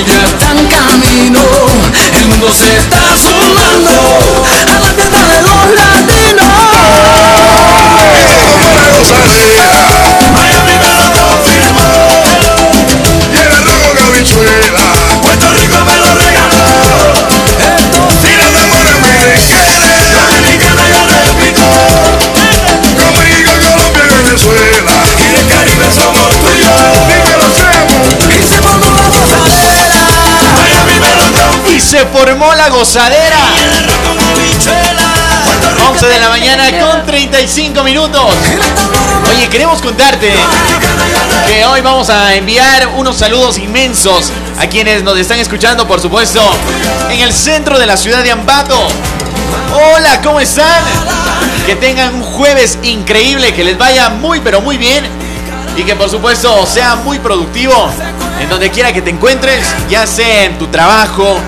en camino. El mundo se está se formó la gozadera. El arroz con habichuela. Puerto Rico 11 de la mañana con 35 minutos. Oye, queremos contarte que hoy vamos a enviar unos saludos inmensos a quienes nos están escuchando, por supuesto, en el centro de la ciudad de Ambato. Hola, ¿cómo están? Que tengan un jueves increíble, que les vaya muy pero muy bien y que por supuesto sea muy productivo en donde quiera que te encuentres, ya sea en tu trabajo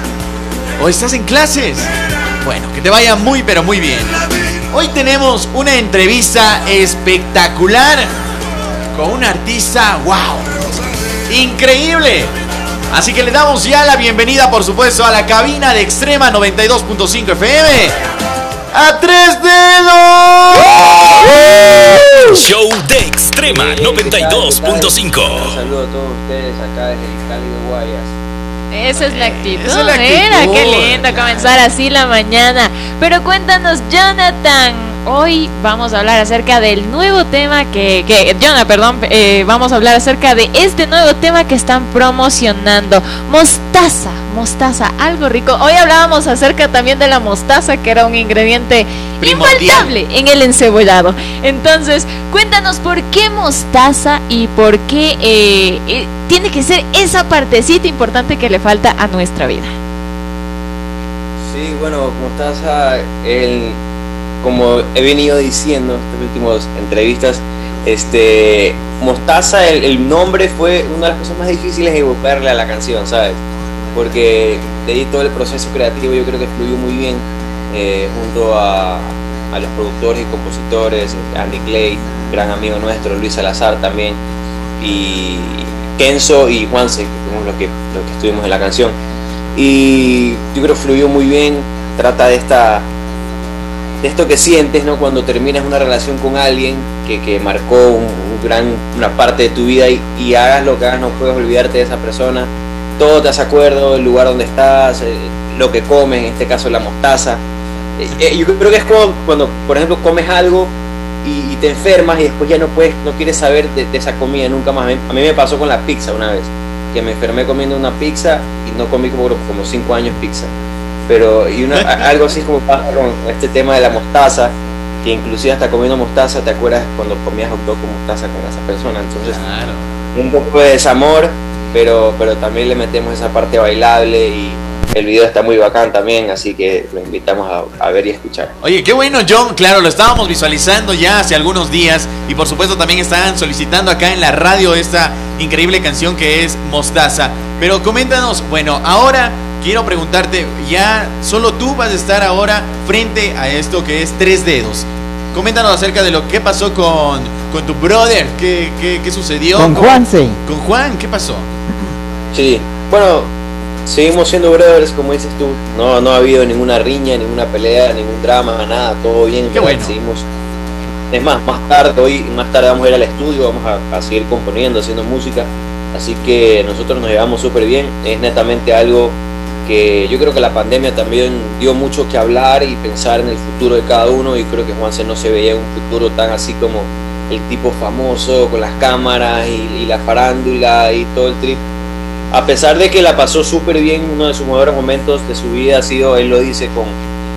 o estás en clases. Bueno, que te vaya muy pero muy bien. Hoy tenemos una entrevista espectacular con un artista, wow, increíble. Así que le damos ya la bienvenida, por supuesto, a la cabina de Extrema 92.5 FM. ¡A tres dedos! Show de Extrema 92.5. Saludo a todos ustedes acá desde el cálido Guayas. Esa es la actitud. Esa es la Mira, actitud. qué lindo comenzar así la mañana. Pero cuéntanos, Jonathan. Hoy vamos a hablar acerca del nuevo tema que, que Jonah, perdón, eh, vamos a hablar acerca de este nuevo tema que están promocionando, mostaza, mostaza, algo rico. Hoy hablábamos acerca también de la mostaza, que era un ingrediente Primordial. infaltable en el encebollado. Entonces, cuéntanos por qué mostaza y por qué eh, eh, tiene que ser esa partecita importante que le falta a nuestra vida. Sí, bueno, mostaza, el, como he venido diciendo en estas últimas entrevistas, este, mostaza, el, el nombre fue una de las cosas más difíciles de evocarle a la canción, ¿sabes? Porque de ahí todo el proceso creativo yo creo que fluyó muy bien eh, junto a, a los productores y compositores, Andy Clay, gran amigo nuestro, Luis Salazar también, y Kenzo y Juanse, que fuimos los que, los que estuvimos en la canción. Y yo creo que fluyó muy bien, trata de esta de esto que sientes ¿no? cuando terminas una relación con alguien que, que marcó un, gran, una parte de tu vida y, hagas lo que hagas, no puedes olvidarte de esa persona. Todo te hace acuerdo, el lugar donde estás, eh, lo que comes, en este caso la mostaza. Eh, eh, yo creo que es como cuando, por ejemplo, comes algo y, te enfermas y después ya no puedes, no quieres saber de, de esa comida nunca más. A mí me pasó con la pizza una vez, que me enfermé comiendo una pizza y no comí como, como cinco años pizza. Pero y una, algo así como pasa con este tema de la mostaza, que inclusive hasta comiendo mostaza te acuerdas cuando comías hot dog con mostaza con esa persona. Entonces, Claro. un poco de desamor, pero, pero también le metemos esa parte bailable y el video está muy bacán también, así que lo invitamos a, a ver y escuchar. Oye, qué bueno, John. Claro, lo estábamos visualizando ya hace algunos días. Y por supuesto también estaban solicitando acá en la radio esta increíble canción que es Mostaza. Pero coméntanos, bueno, ahora quiero preguntarte, ya solo tú vas a estar ahora frente a esto que es Tres Dedos. Coméntanos acerca de lo que pasó con, con tu brother. ¿Qué, qué, qué sucedió? Con Juanse. Con Juan, ¿qué pasó? Sí, bueno, seguimos siendo brothers, como dices tú. No, no ha habido ninguna riña, ninguna pelea, ningún drama, nada, todo bien. Qué bueno. Seguimos. Es más, más tarde, hoy más tarde vamos a ir al estudio, vamos a, a seguir componiendo, haciendo música. Así que nosotros nos llevamos súper bien. Es netamente algo yo creo que la pandemia también dio mucho que hablar y pensar en el futuro de cada uno. Y creo que Juanse no se veía un futuro tan así como el tipo famoso con las cámaras y, y la farándula y todo el trip a pesar de que la pasó súper bien, uno de sus mejores momentos de su vida ha sido, él lo dice con,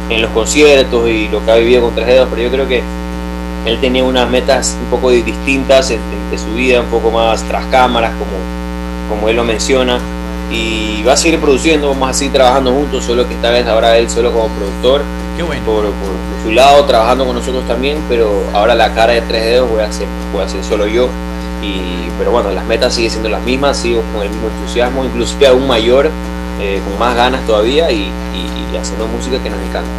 en los conciertos y lo que ha vivido con Dedos, pero yo creo que él tenía unas metas un poco di- distintas en- de su vida, un poco más tras cámaras, como, como él lo menciona, y va a seguir produciendo, vamos a seguir trabajando juntos, solo que esta vez ahora él solo como productor, Qué bueno. por, por- por su lado, trabajando con nosotros también, pero ahora la cara de Tres Dedos voy a hacer, voy a hacer solo yo. Y, pero bueno, las metas siguen siendo las mismas, sigo con el mismo entusiasmo, inclusive aún mayor, eh, con más ganas todavía y, y- y haciendo música que nos encanta.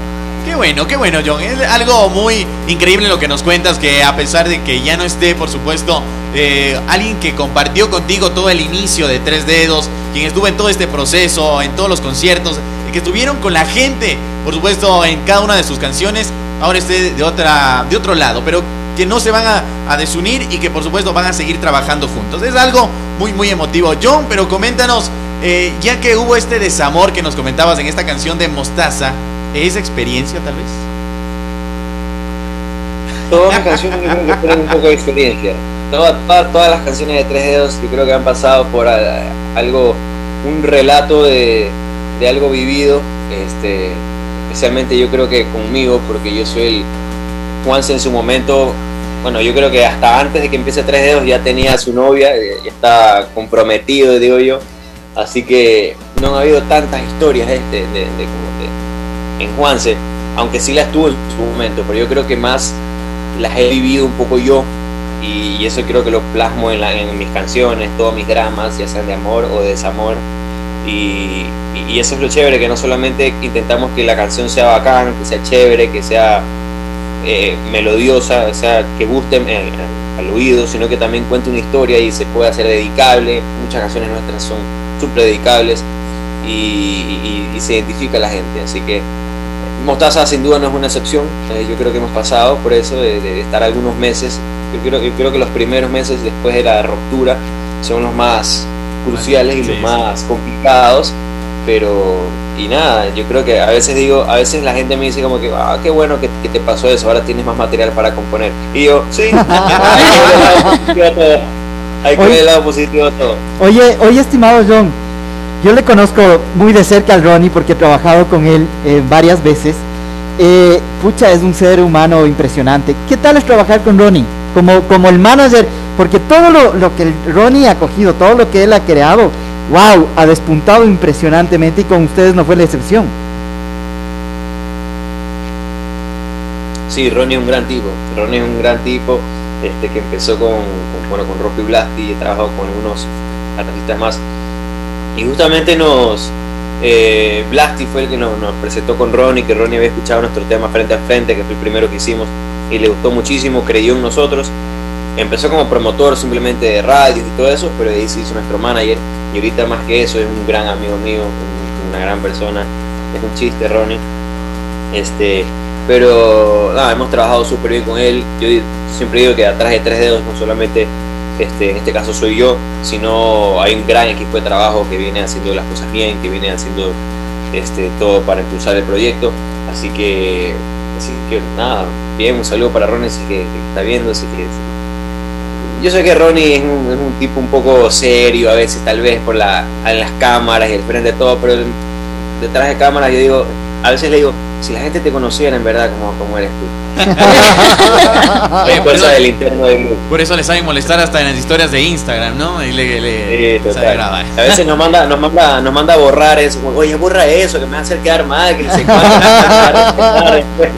Qué bueno, qué bueno, John. Es algo muy increíble lo que nos cuentas, que a pesar de que ya no esté, por supuesto, eh, alguien que compartió contigo todo el inicio de Tres Dedos, quien estuvo en todo este proceso, en todos los conciertos, que estuvieron con la gente, por supuesto, en cada una de sus canciones, ahora esté de, otra, de otro lado, pero que no se van a, desunir y que por supuesto van a seguir trabajando juntos. Es algo muy, muy emotivo. John, pero coméntanos, eh, ya que hubo este desamor que nos comentabas en esta canción de Mostaza, ¿es experiencia tal vez? Todas las canciones tienen un poco de experiencia. Todas, todas, las canciones de Tres Dedos yo creo que han pasado por a- algo, un relato de, de algo vivido, este, especialmente yo creo que conmigo, porque yo soy el Juanse en su momento, bueno, yo creo que hasta antes de que empiece Tres Dedos ya tenía a su novia, eh, ya está comprometido, digo yo, así que no ha habido tantas historias este, de, de- de- en Juanse, aunque sí las tuvo en su momento, pero yo creo que más las he vivido un poco yo y, y eso creo que lo plasmo en, la- en mis canciones, todos mis dramas, ya sean de amor o de desamor. Y, y- eso es lo chévere, que no solamente intentamos que la canción sea bacán, que sea chévere, que sea eh, melodiosa, o sea, que guste al oído, sino que también cuente una historia y se puede hacer dedicable. Muchas canciones nuestras son súper dedicables y, y- y se identifica la gente. Así que Mostaza sin duda no es una excepción. Eh, yo creo que hemos pasado por eso de, de estar algunos meses. Yo creo, yo creo que los primeros meses después de la ruptura son los más cruciales y Sí, los sí. más complicados. Pero, y nada, yo creo que a veces digo, a veces la gente me dice como que, ah, qué bueno que, que te pasó eso, ahora tienes más material para componer. Y yo, sí, hay que ver el lado positivo a todo. Oye, oye, estimado John, yo le conozco muy de cerca al Ronnie porque he trabajado con él eh, varias veces. Eh, pucha, es un ser humano impresionante. ¿Qué tal es trabajar con Ronnie? Como, como el manager, porque todo lo, lo que el Ronnie ha cogido, todo lo que él ha creado, wow, ha despuntado impresionantemente y con ustedes no fue la excepción. Sí, Ronnie es un gran tipo. Ronnie es un gran tipo este, que empezó con, con, bueno, con Rocky Blasti y he trabajado con algunos artistas más. Y justamente nos. Eh, Blasti fue el que nos, presentó con Ronnie, que Ronnie había escuchado nuestro tema frente a frente, que fue el primero que hicimos, y le gustó muchísimo, creyó en nosotros. Empezó como promotor simplemente de radios y todo eso, pero ahí se hizo nuestro manager. Y ahorita más que eso es un gran amigo mío, un- una gran persona. Es un chiste, Ronnie. Este, pero nada, hemos trabajado súper bien con él. Yo siempre digo que atrás de tres dedos no solamente, este, en este caso soy yo, sino hay un gran equipo de trabajo que viene haciendo las cosas bien, que viene haciendo este, todo para impulsar el proyecto. Así que, así que nada, bien, un saludo para Ronnie, que, que está viendo, así que yo sé que Ronnie es un, es un tipo un poco serio a veces, tal vez por la, en las cámaras y el frente de todo, pero detrás de cámaras yo digo, a veces le digo, si la gente te conociera en verdad como, como eres tú. Oye, por, eso, del interno del grupo. por eso le saben molestar hasta en las historias de Instagram, ¿no? Y le, le Sí, sabe grabar. A veces nos manda, nos manda, nos manda a borrar eso, como, oye, borra eso, que me va a hacer quedar mal, que no sé cuánto, me va a respetar después".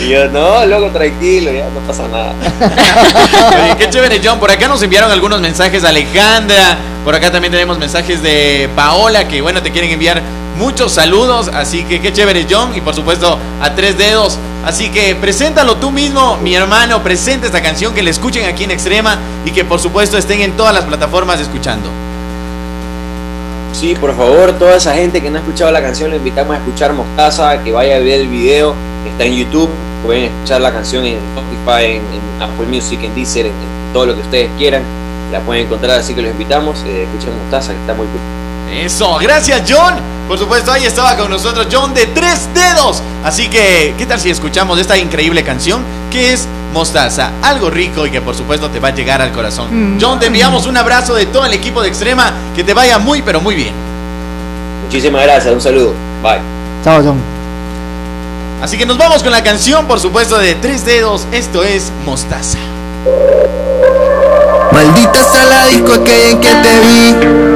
Y yo, no, loco, tranquilo, ya no pasa nada. Oye, qué chévere, John. Por acá nos enviaron algunos mensajes Alejandra. Por acá también tenemos mensajes de Paola, que bueno, te quieren enviar muchos saludos. Así que qué chévere, John. Y por supuesto, a tres dedos. Así que preséntalo tú mismo, mi hermano. Presenta esta canción, que la escuchen aquí en Extrema. Y que por supuesto estén en todas las plataformas escuchando. Sí, por favor, toda esa gente que no ha escuchado la canción, le invitamos a escuchar Mostaza, que vaya a ver el video, está en YouTube, pueden escuchar la canción en Spotify, en, Apple Music, en Deezer, en, todo lo que ustedes quieran, la pueden encontrar, así que los invitamos, eh, escuchen Mostaza, que está muy cool. Eso, gracias John. Por supuesto, ahí estaba con nosotros John de tres dedos. Así que, ¿qué tal si escuchamos esta increíble canción que es Mostaza? Algo rico y que por supuesto te va a llegar al corazón. John, te enviamos un abrazo de todo el equipo de Extrema. Que te vaya muy, pero muy bien. Muchísimas gracias, un saludo, bye. Chao, John. Así que nos vamos con la canción, por supuesto, de tres dedos. Esto es Mostaza. Maldita sea la disco aquella en que te vi